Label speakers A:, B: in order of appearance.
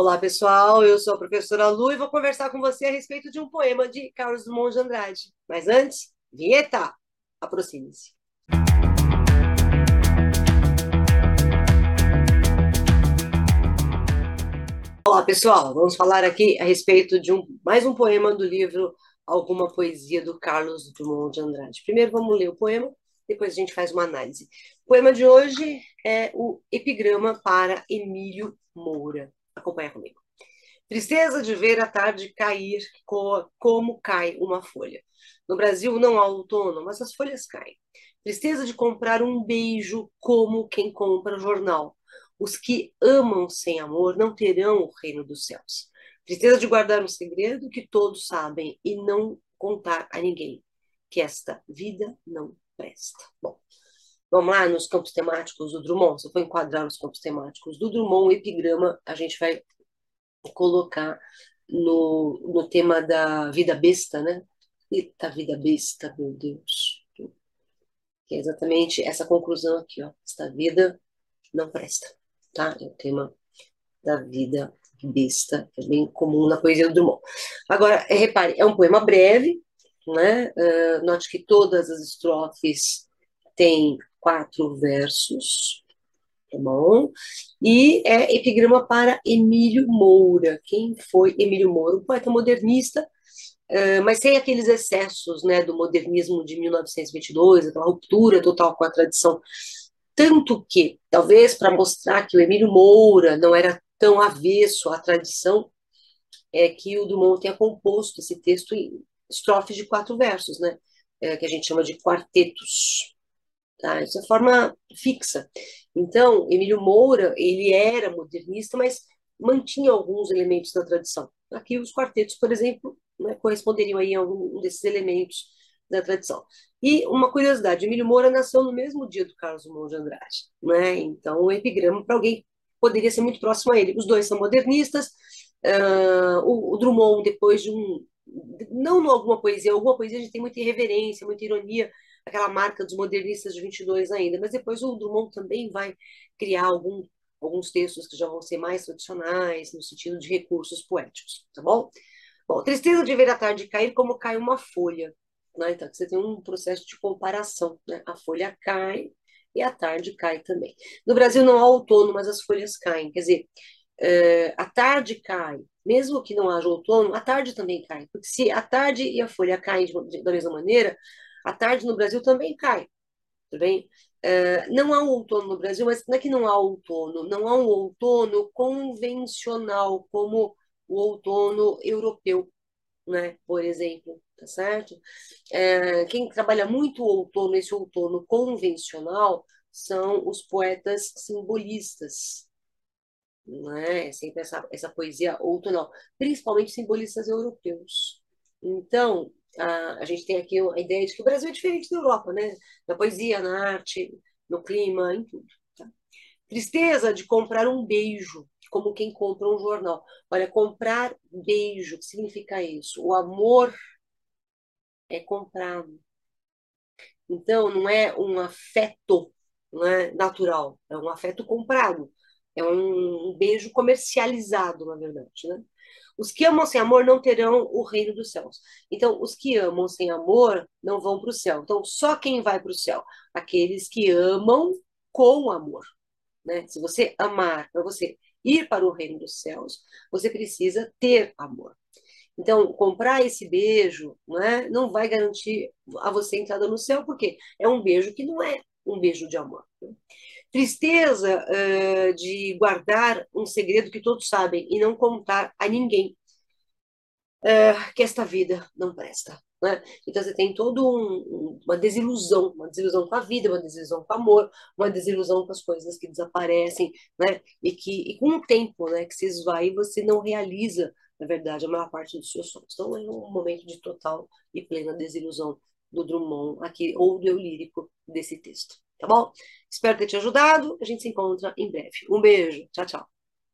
A: Olá, pessoal. Eu sou a professora Lu e vou conversar com você a respeito de um poema de Carlos Drummond de Andrade. Mas antes, vinheta! Aproxime-se. Olá, pessoal. Vamos falar aqui a respeito de um, mais um poema do livro Alguma Poesia do Carlos Drummond de Andrade. Primeiro vamos ler o poema, depois a gente faz uma análise. O poema de hoje é o Epigrama para Emílio Moura. Acompanha comigo. Tristeza de ver a tarde cair como cai uma folha. No Brasil não há outono, mas as folhas caem. Tristeza de comprar um beijo como quem compra jornal. Os que amam sem amor não terão o reino dos céus. Tristeza de guardar um segredo que todos sabem e não contar a ninguém, que esta vida não presta. Vamos lá nos campos temáticos do Drummond. Se eu for enquadrar os campos temáticos do Drummond, o epigrama a gente vai colocar no, no tema da vida besta, né? Eita, vida besta, meu Deus. Que é exatamente essa conclusão aqui, ó. Esta vida não presta, tá? É o tema da vida besta, que é bem comum na poesia do Drummond. Agora, é, repare, é um poema breve, né? Uh, note que todas as estrofes têm quatro versos, tá bom? E é epigrama para Emílio Moura. Quem foi Emílio Moura? Um poeta modernista, mas sem aqueles excessos né, do modernismo de 1922, aquela ruptura total com a tradição. Tanto que, talvez para mostrar que o Emílio Moura não era tão avesso à tradição, é que o Dumont tenha composto esse texto em estrofes de quatro versos, né? É, que a gente chama de quartetos. Tá? Isso é forma fixa. Então, Emílio Moura, ele era modernista, mas mantinha alguns elementos da tradição. Aqui os quartetos, por exemplo, né, corresponderiam aí a algum desses elementos da tradição. E uma curiosidade, Emílio Moura nasceu no mesmo dia do Carlos Drummond de Andrade, né? Então, o epigrama para alguém poderia ser muito próximo a ele. Os dois são modernistas. Uh, o, o, Drummond, depois de um, não alguma poesia, alguma poesia a gente tem muita irreverência, muita ironia, aquela marca dos modernistas de 22 ainda, mas depois o Drummond também vai criar algum, alguns textos que já vão ser mais tradicionais, no sentido de recursos poéticos, tá bom? Bom, tristeza de ver a tarde cair como cai uma folha, né? Então, você tem um processo de comparação, né? A folha cai e a tarde cai também. No Brasil não há outono, mas as folhas caem, quer dizer, uh, a tarde cai, mesmo que não haja outono, a tarde também cai, porque se a tarde e a folha caem de, da mesma maneira, a tarde no Brasil também cai, tudo bem? Uh, não há um outono no Brasil, mas não é que não há outono, não há um outono convencional, como o outono europeu, né? Por exemplo, tá certo? Uh, quem trabalha muito o outono, esse outono convencional, são os poetas simbolistas, né? Sempre essa, essa poesia outonal, principalmente simbolistas europeus. Então, a, a gente tem aqui a ideia de que o Brasil é diferente da Europa, né? Na poesia, na arte, no clima, em tudo. Tá? Tristeza de comprar um beijo, como quem compra um jornal. Olha, comprar beijo, o que significa isso? O amor é comprado. Então, não é um afeto é natural, é um afeto comprado. É um beijo comercializado, na verdade, né? Os que amam sem amor não terão o reino dos céus. Então, os que amam sem amor não vão para o céu. Então, só quem vai para o céu? Aqueles que amam com amor. Né? Se você amar, para você ir para o reino dos céus, você precisa ter amor. Então, comprar esse beijo né, não vai garantir a você entrada no céu, porque é um beijo que não é um beijo de amor. Né? Tristeza uh, de guardar um segredo que todos sabem e não contar a ninguém uh, que esta vida não presta. Né? Então você tem toda um, uma desilusão, uma desilusão com a vida, uma desilusão com o amor, uma desilusão com as coisas que desaparecem, né? E que e com o tempo, né, que se esvai, você não realiza, na verdade, a maior parte dos seus sonhos. Então é um momento de total e plena desilusão do Drummond aqui ou do eu lírico desse texto tá bom? Espero ter te ajudado. A gente se encontra em breve. Um beijo. Tchau, tchau.